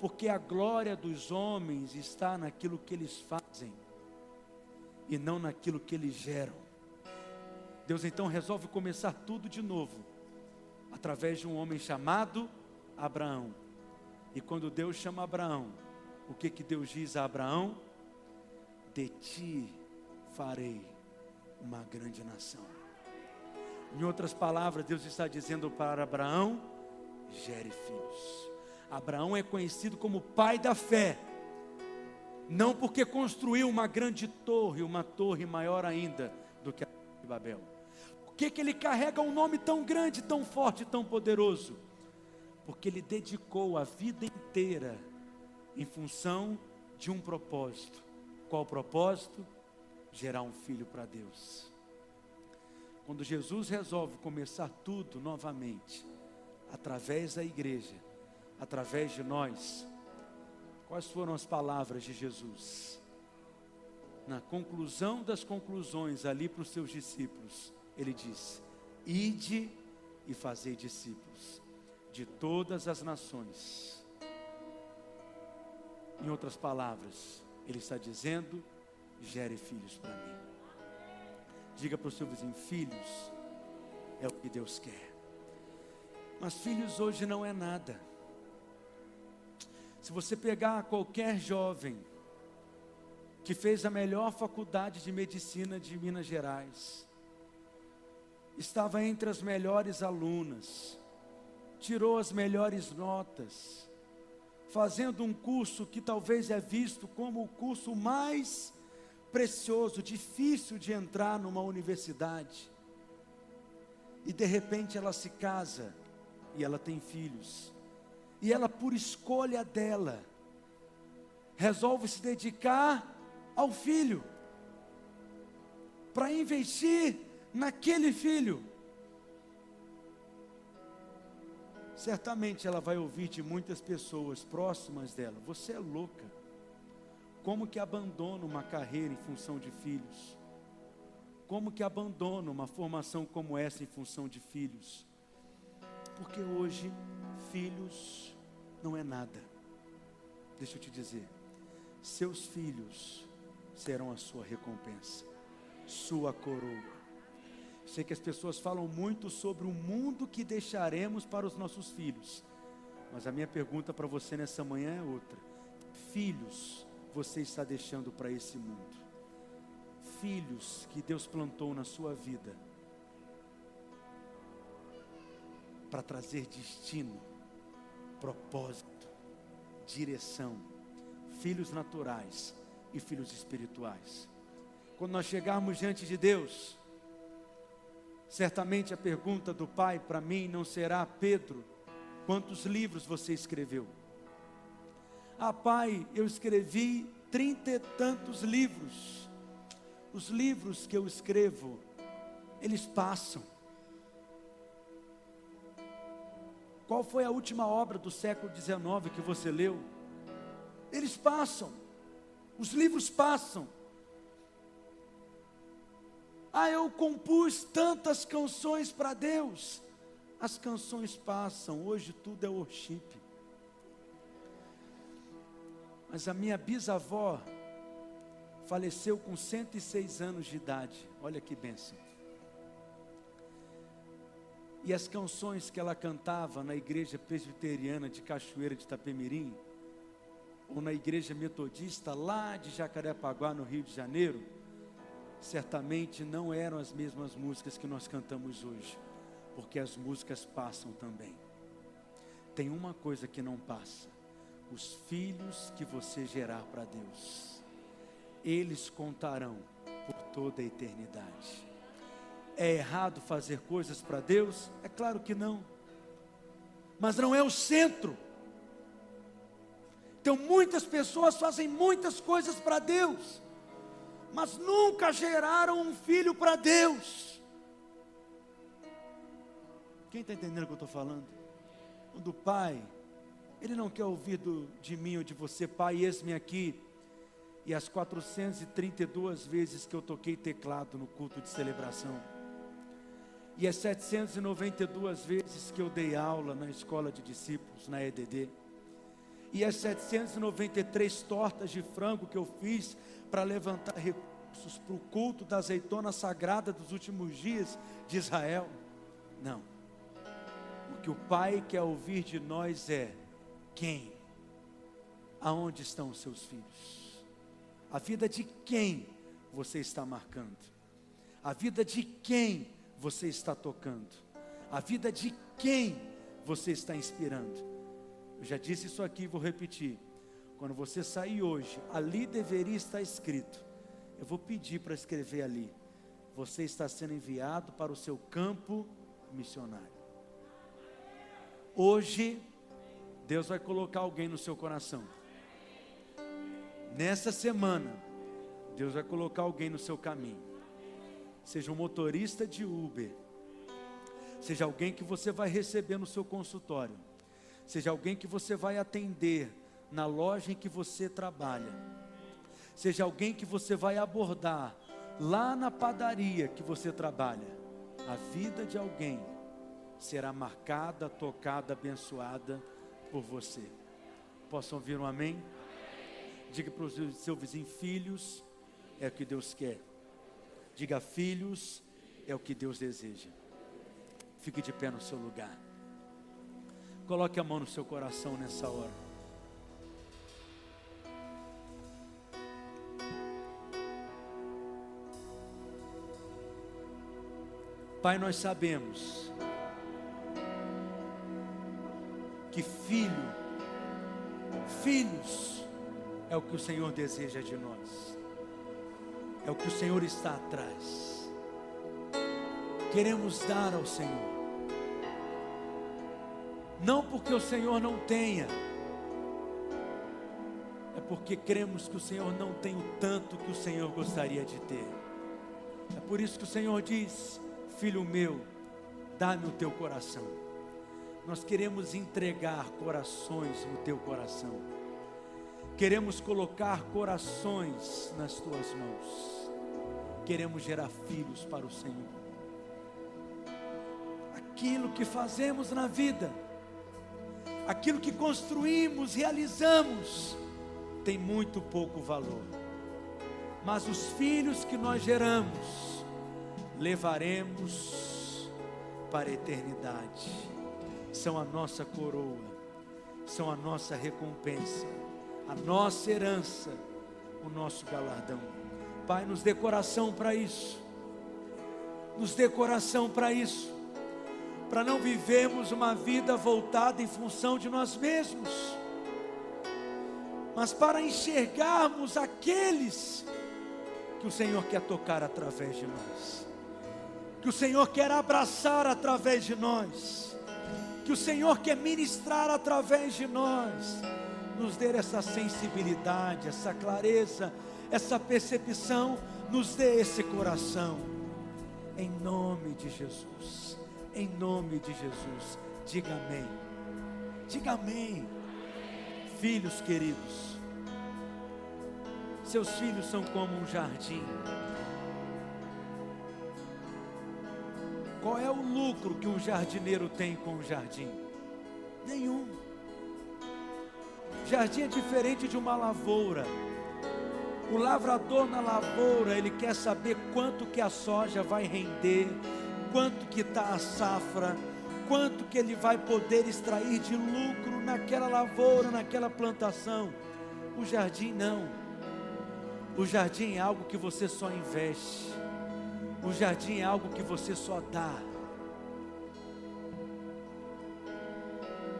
porque a glória dos homens está naquilo que eles fazem e não naquilo que eles geram. Deus então resolve começar tudo de novo, através de um homem chamado Abraão. E quando Deus chama Abraão, o que que Deus diz a Abraão? De ti farei uma grande nação. Em outras palavras, Deus está dizendo para Abraão: gere filhos. Abraão é conhecido como pai da fé, não porque construiu uma grande torre, uma torre maior ainda do que a de Babel. Por que, que ele carrega um nome tão grande, tão forte, tão poderoso? Porque ele dedicou a vida inteira em função de um propósito. Qual o propósito? Gerar um filho para Deus. Quando Jesus resolve começar tudo novamente, através da igreja, através de nós. Quais foram as palavras de Jesus? Na conclusão das conclusões, ali para os seus discípulos, ele disse: Ide e fazei discípulos de todas as nações. Em outras palavras, ele está dizendo: gere filhos para mim. Diga para o seu vizinho: filhos é o que Deus quer. Mas filhos hoje não é nada. Se você pegar qualquer jovem que fez a melhor faculdade de medicina de Minas Gerais, estava entre as melhores alunas, tirou as melhores notas, fazendo um curso que talvez é visto como o curso mais precioso, difícil de entrar numa universidade. E de repente ela se casa e ela tem filhos e ela, por escolha dela, resolve se dedicar ao filho, para investir naquele filho. Certamente ela vai ouvir de muitas pessoas próximas dela: Você é louca. Como que abandona uma carreira em função de filhos? Como que abandona uma formação como essa em função de filhos? Porque hoje, filhos não é nada. Deixa eu te dizer, seus filhos serão a sua recompensa, sua coroa. Sei que as pessoas falam muito sobre o mundo que deixaremos para os nossos filhos, mas a minha pergunta para você nessa manhã é outra: filhos você está deixando para esse mundo? Filhos que Deus plantou na sua vida para trazer destino, propósito, direção, filhos naturais e filhos espirituais. Quando nós chegarmos diante de Deus, certamente a pergunta do Pai para mim não será: Pedro, quantos livros você escreveu? Ah, Pai, eu escrevi trinta e tantos livros. Os livros que eu escrevo, eles passam. Qual foi a última obra do século XIX que você leu? Eles passam, os livros passam. Ah, eu compus tantas canções para Deus. As canções passam, hoje tudo é worship. Mas a minha bisavó faleceu com 106 anos de idade. Olha que bênção. E as canções que ela cantava na igreja presbiteriana de Cachoeira de Itapemirim, ou na igreja metodista lá de Jacarepaguá, no Rio de Janeiro, certamente não eram as mesmas músicas que nós cantamos hoje, porque as músicas passam também. Tem uma coisa que não passa: os filhos que você gerar para Deus, eles contarão por toda a eternidade. É errado fazer coisas para Deus? É claro que não. Mas não é o centro. Então muitas pessoas fazem muitas coisas para Deus, mas nunca geraram um filho para Deus. Quem está entendendo o que eu estou falando? O do pai, ele não quer ouvir do, de mim ou de você, pai, eis-me aqui. E as 432 vezes que eu toquei teclado no culto de celebração e as 792 vezes que eu dei aula na escola de discípulos, na EDD, e as 793 tortas de frango que eu fiz para levantar recursos para o culto da azeitona sagrada dos últimos dias de Israel. Não. O que o Pai quer ouvir de nós é: quem? Aonde estão os seus filhos? A vida de quem você está marcando? A vida de quem você está tocando? A vida de quem você está inspirando? Eu já disse isso aqui, vou repetir. Quando você sair hoje, ali deveria estar escrito. Eu vou pedir para escrever ali. Você está sendo enviado para o seu campo missionário. Hoje, Deus vai colocar alguém no seu coração. Nessa semana, Deus vai colocar alguém no seu caminho seja um motorista de Uber, seja alguém que você vai receber no seu consultório, seja alguém que você vai atender na loja em que você trabalha, seja alguém que você vai abordar lá na padaria que você trabalha, a vida de alguém será marcada, tocada, abençoada por você. Posso ouvir um amém? Diga para o seu vizinho, filhos, é o que Deus quer. Diga, filhos, é o que Deus deseja. Fique de pé no seu lugar. Coloque a mão no seu coração nessa hora. Pai, nós sabemos que filho, filhos, é o que o Senhor deseja de nós é o que o Senhor está atrás. Queremos dar ao Senhor, não porque o Senhor não tenha, é porque cremos que o Senhor não tem o tanto que o Senhor gostaria de ter. É por isso que o Senhor diz: Filho meu, dá-me o teu coração. Nós queremos entregar corações no teu coração. Queremos colocar corações nas tuas mãos queremos gerar filhos para o Senhor. Aquilo que fazemos na vida, aquilo que construímos, realizamos, tem muito pouco valor. mas os filhos que nós geramos levaremos para a eternidade. São a nossa coroa, são a nossa recompensa, a nossa herança, o nosso galardão. Pai, nos dê coração para isso, nos dê coração para isso, para não vivermos uma vida voltada em função de nós mesmos, mas para enxergarmos aqueles que o Senhor quer tocar através de nós, que o Senhor quer abraçar através de nós, que o Senhor quer ministrar através de nós, nos dê essa sensibilidade, essa clareza, essa percepção, nos dê esse coração, em nome de Jesus, em nome de Jesus, diga amém, diga amém, filhos queridos, seus filhos são como um jardim. Qual é o lucro que um jardineiro tem com o jardim? Nenhum. Jardim é diferente de uma lavoura. O lavrador na lavoura, ele quer saber quanto que a soja vai render, quanto que está a safra, quanto que ele vai poder extrair de lucro naquela lavoura, naquela plantação. O jardim não. O jardim é algo que você só investe. O jardim é algo que você só dá.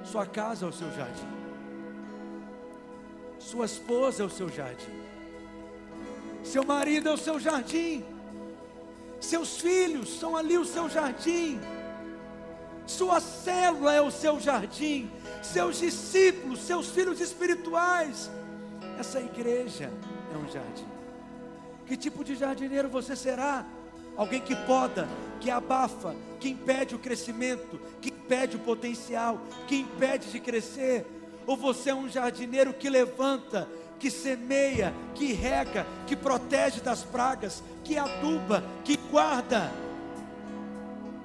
Sua casa é o seu jardim. Sua esposa é o seu jardim. Seu marido é o seu jardim. Seus filhos são ali o seu jardim. Sua célula é o seu jardim. Seus discípulos, seus filhos espirituais. Essa igreja é um jardim. Que tipo de jardineiro você será? Alguém que poda, que abafa, que impede o crescimento, que impede o potencial, que impede de crescer? Ou você é um jardineiro que levanta, que semeia, que rega, que protege das pragas, que aduba, que guarda?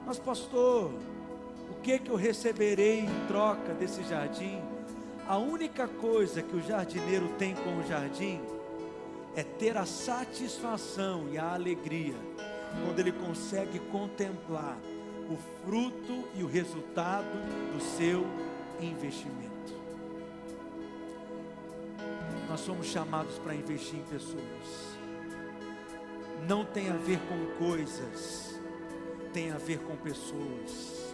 Mas, pastor, o que que eu receberei em troca desse jardim? A única coisa que o jardineiro tem com o jardim é ter a satisfação e a alegria quando ele consegue contemplar o fruto e o resultado do seu investimento. Nós somos chamados para investir em pessoas. Não tem a ver com coisas, tem a ver com pessoas.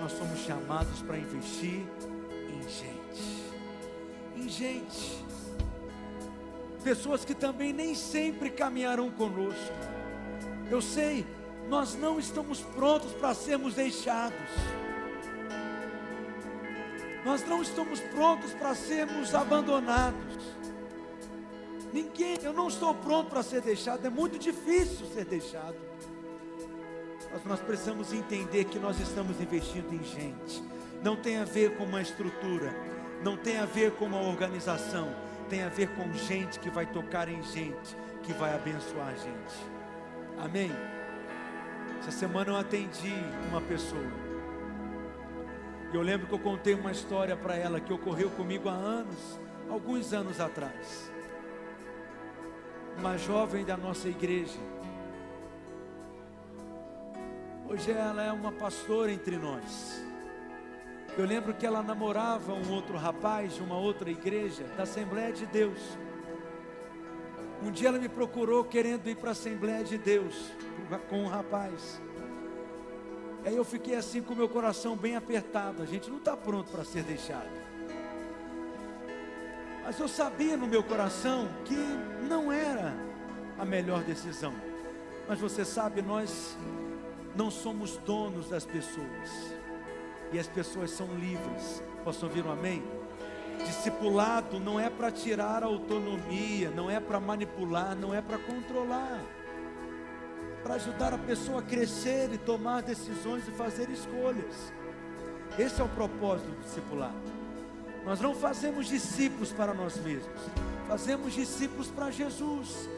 Nós somos chamados para investir em gente. Em gente pessoas que também nem sempre caminharão conosco. Eu sei, nós não estamos prontos para sermos deixados. Nós não estamos prontos para sermos abandonados. Ninguém, eu não estou pronto para ser deixado, é muito difícil ser deixado. Mas nós precisamos entender que nós estamos investindo em gente. Não tem a ver com uma estrutura, não tem a ver com uma organização, tem a ver com gente que vai tocar em gente, que vai abençoar a gente. Amém? Essa semana eu atendi uma pessoa. E eu lembro que eu contei uma história para ela que ocorreu comigo há anos, alguns anos atrás. Uma jovem da nossa igreja. Hoje ela é uma pastora entre nós. Eu lembro que ela namorava um outro rapaz de uma outra igreja, da Assembleia de Deus. Um dia ela me procurou querendo ir para a Assembleia de Deus com um rapaz. Aí eu fiquei assim com o meu coração bem apertado. A gente não está pronto para ser deixado. Mas eu sabia no meu coração que não era a melhor decisão. Mas você sabe, nós não somos donos das pessoas e as pessoas são livres. Posso ouvir um amém? Discipulado não é para tirar a autonomia, não é para manipular, não é para controlar. Para ajudar a pessoa a crescer e tomar decisões e fazer escolhas. Esse é o propósito do discipulado. Nós não fazemos discípulos para nós mesmos, fazemos discípulos para Jesus.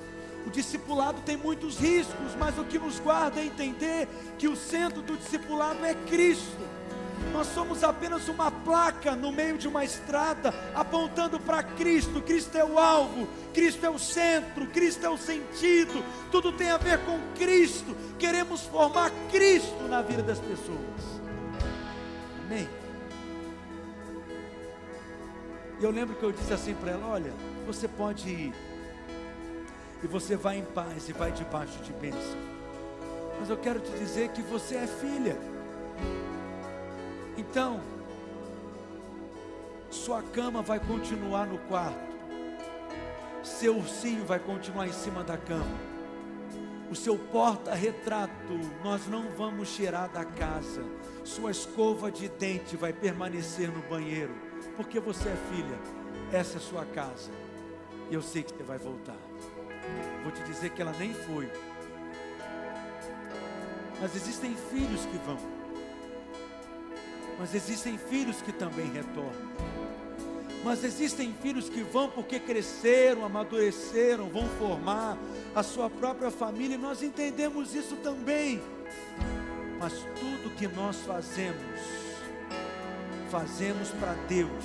O discipulado tem muitos riscos, mas o que nos guarda é entender que o centro do discipulado é Cristo nós somos apenas uma placa no meio de uma estrada apontando para Cristo. Cristo é o alvo, Cristo é o centro, Cristo é o sentido, tudo tem a ver com Cristo. Queremos formar Cristo na vida das pessoas. Amém? E eu lembro que eu disse assim para ela: Olha, você pode ir, e você vai em paz e vai debaixo de bênção. Mas eu quero te dizer que você é filha. Então, sua cama vai continuar no quarto, seu ursinho vai continuar em cima da cama, o seu porta-retrato nós não vamos tirar da casa, sua escova de dente vai permanecer no banheiro, porque você é filha, essa é sua casa, e eu sei que você vai voltar. Vou te dizer que ela nem foi, mas existem filhos que vão. Mas existem filhos que também retornam. Mas existem filhos que vão porque cresceram, amadureceram, vão formar a sua própria família, e nós entendemos isso também. Mas tudo que nós fazemos, fazemos para Deus,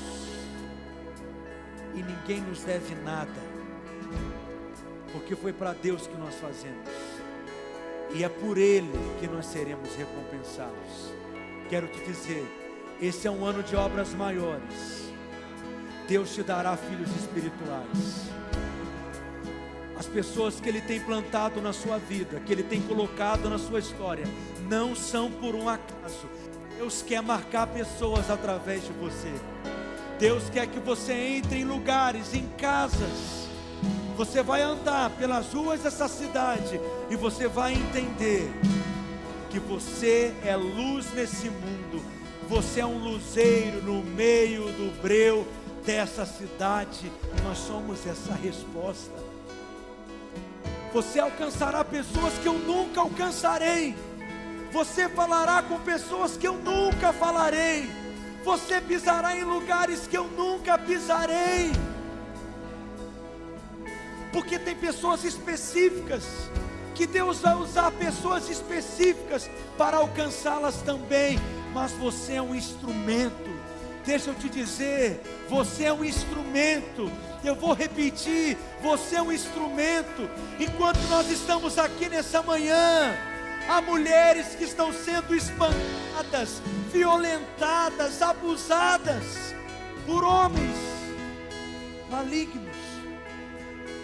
e ninguém nos deve nada, porque foi para Deus que nós fazemos, e é por Ele que nós seremos recompensados. Quero te dizer, esse é um ano de obras maiores. Deus te dará filhos espirituais. As pessoas que Ele tem plantado na sua vida, que Ele tem colocado na sua história, não são por um acaso. Deus quer marcar pessoas através de você. Deus quer que você entre em lugares, em casas. Você vai andar pelas ruas dessa cidade e você vai entender que você é luz nesse mundo você é um luzeiro no meio do breu dessa cidade. Nós somos essa resposta. Você alcançará pessoas que eu nunca alcançarei. Você falará com pessoas que eu nunca falarei. Você pisará em lugares que eu nunca pisarei. Porque tem pessoas específicas que Deus vai usar pessoas específicas para alcançá-las também mas você é um instrumento. Deixa eu te dizer, você é um instrumento. Eu vou repetir, você é um instrumento. Enquanto nós estamos aqui nessa manhã, há mulheres que estão sendo espancadas, violentadas, abusadas por homens malignos,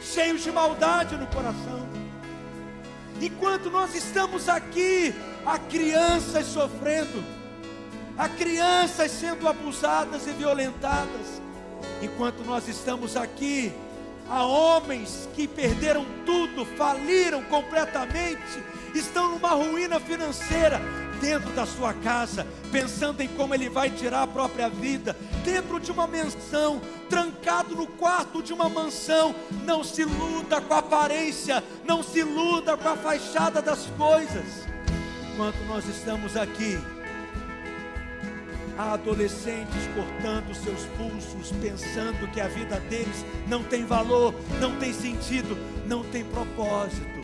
cheios de maldade no coração. Enquanto nós estamos aqui, há crianças sofrendo Há crianças sendo abusadas e violentadas. Enquanto nós estamos aqui, há homens que perderam tudo, faliram completamente, estão numa ruína financeira, dentro da sua casa, pensando em como ele vai tirar a própria vida, dentro de uma mansão, trancado no quarto de uma mansão. Não se iluda com a aparência, não se iluda com a fachada das coisas. Enquanto nós estamos aqui, Há adolescentes cortando seus pulsos, pensando que a vida deles não tem valor, não tem sentido, não tem propósito.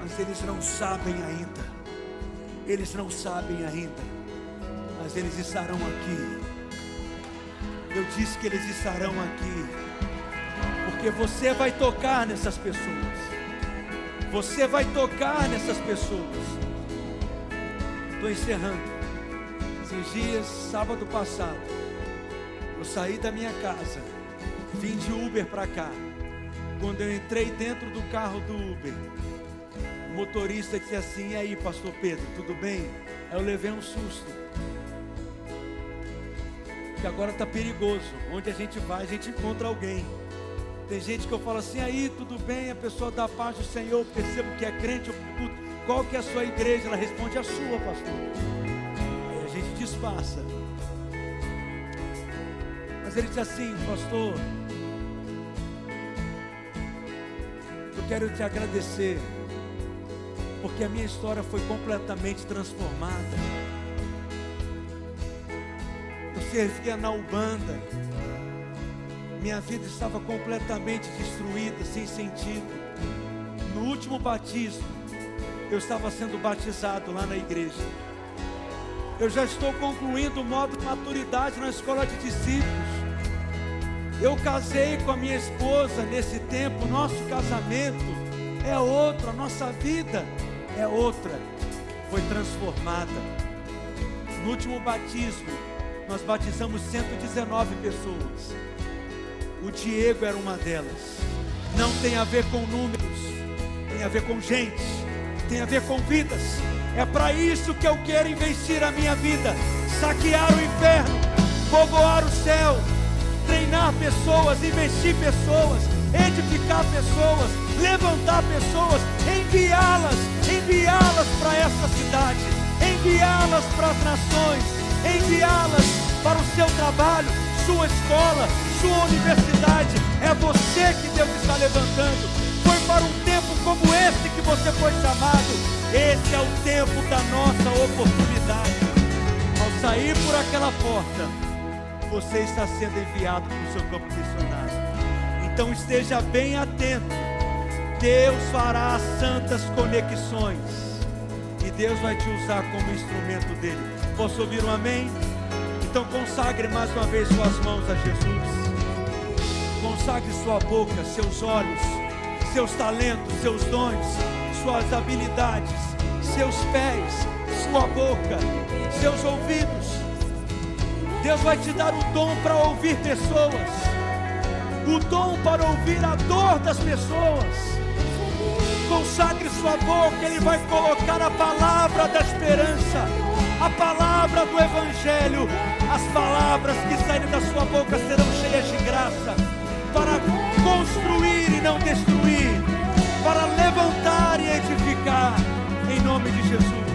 Mas eles não sabem ainda. Eles não sabem ainda. Mas eles estarão aqui. Eu disse que eles estarão aqui. Porque você vai tocar nessas pessoas. Você vai tocar nessas pessoas. Estou encerrando. Esses dias, sábado passado, eu saí da minha casa, vim de Uber para cá. Quando eu entrei dentro do carro do Uber, o motorista disse assim: E aí, Pastor Pedro, tudo bem? Aí eu levei um susto. Que agora está perigoso. Onde a gente vai, a gente encontra alguém. Tem gente que eu falo assim, aí tudo bem, a pessoa dá paz do Senhor, percebo que é crente, eu qual que é a sua igreja? Ela responde, a sua, pastor desfaça. Mas ele diz assim, pastor, eu quero te agradecer, porque a minha história foi completamente transformada. Eu servia na Ubanda, minha vida estava completamente destruída, sem sentido. No último batismo, eu estava sendo batizado lá na igreja Eu já estou concluindo o modo de maturidade na escola de discípulos. Eu casei com a minha esposa nesse tempo, nosso casamento é outro, a nossa vida é outra, foi transformada. No último batismo, nós batizamos 119 pessoas. O Diego era uma delas. Não tem a ver com números, tem a ver com gente, tem a ver com vidas. É para isso que eu quero investir a minha vida: saquear o inferno, povoar o céu, treinar pessoas, investir pessoas, edificar pessoas, levantar pessoas, enviá-las, enviá-las para essa cidade, enviá-las para as nações, enviá-las para o seu trabalho, sua escola, sua universidade. É você que Deus está levantando. Foi para um tempo como esse que você foi chamado. Esse é o tempo da nossa oportunidade. Ao sair por aquela porta, você está sendo enviado para o seu campo missionário. Então esteja bem atento. Deus fará santas conexões. E Deus vai te usar como instrumento dele. Posso ouvir um amém? Então consagre mais uma vez suas mãos a Jesus. Consagre sua boca, seus olhos, seus talentos, seus dons, suas habilidades, seus pés, sua boca, seus ouvidos. Deus vai te dar o dom para ouvir pessoas, o dom para ouvir a dor das pessoas. Consagre sua boca, Ele vai colocar a palavra da esperança, a palavra do Evangelho. As palavras que saírem da sua boca serão cheias de graça para construir e não destruir, para levantar e edificar, em nome de Jesus.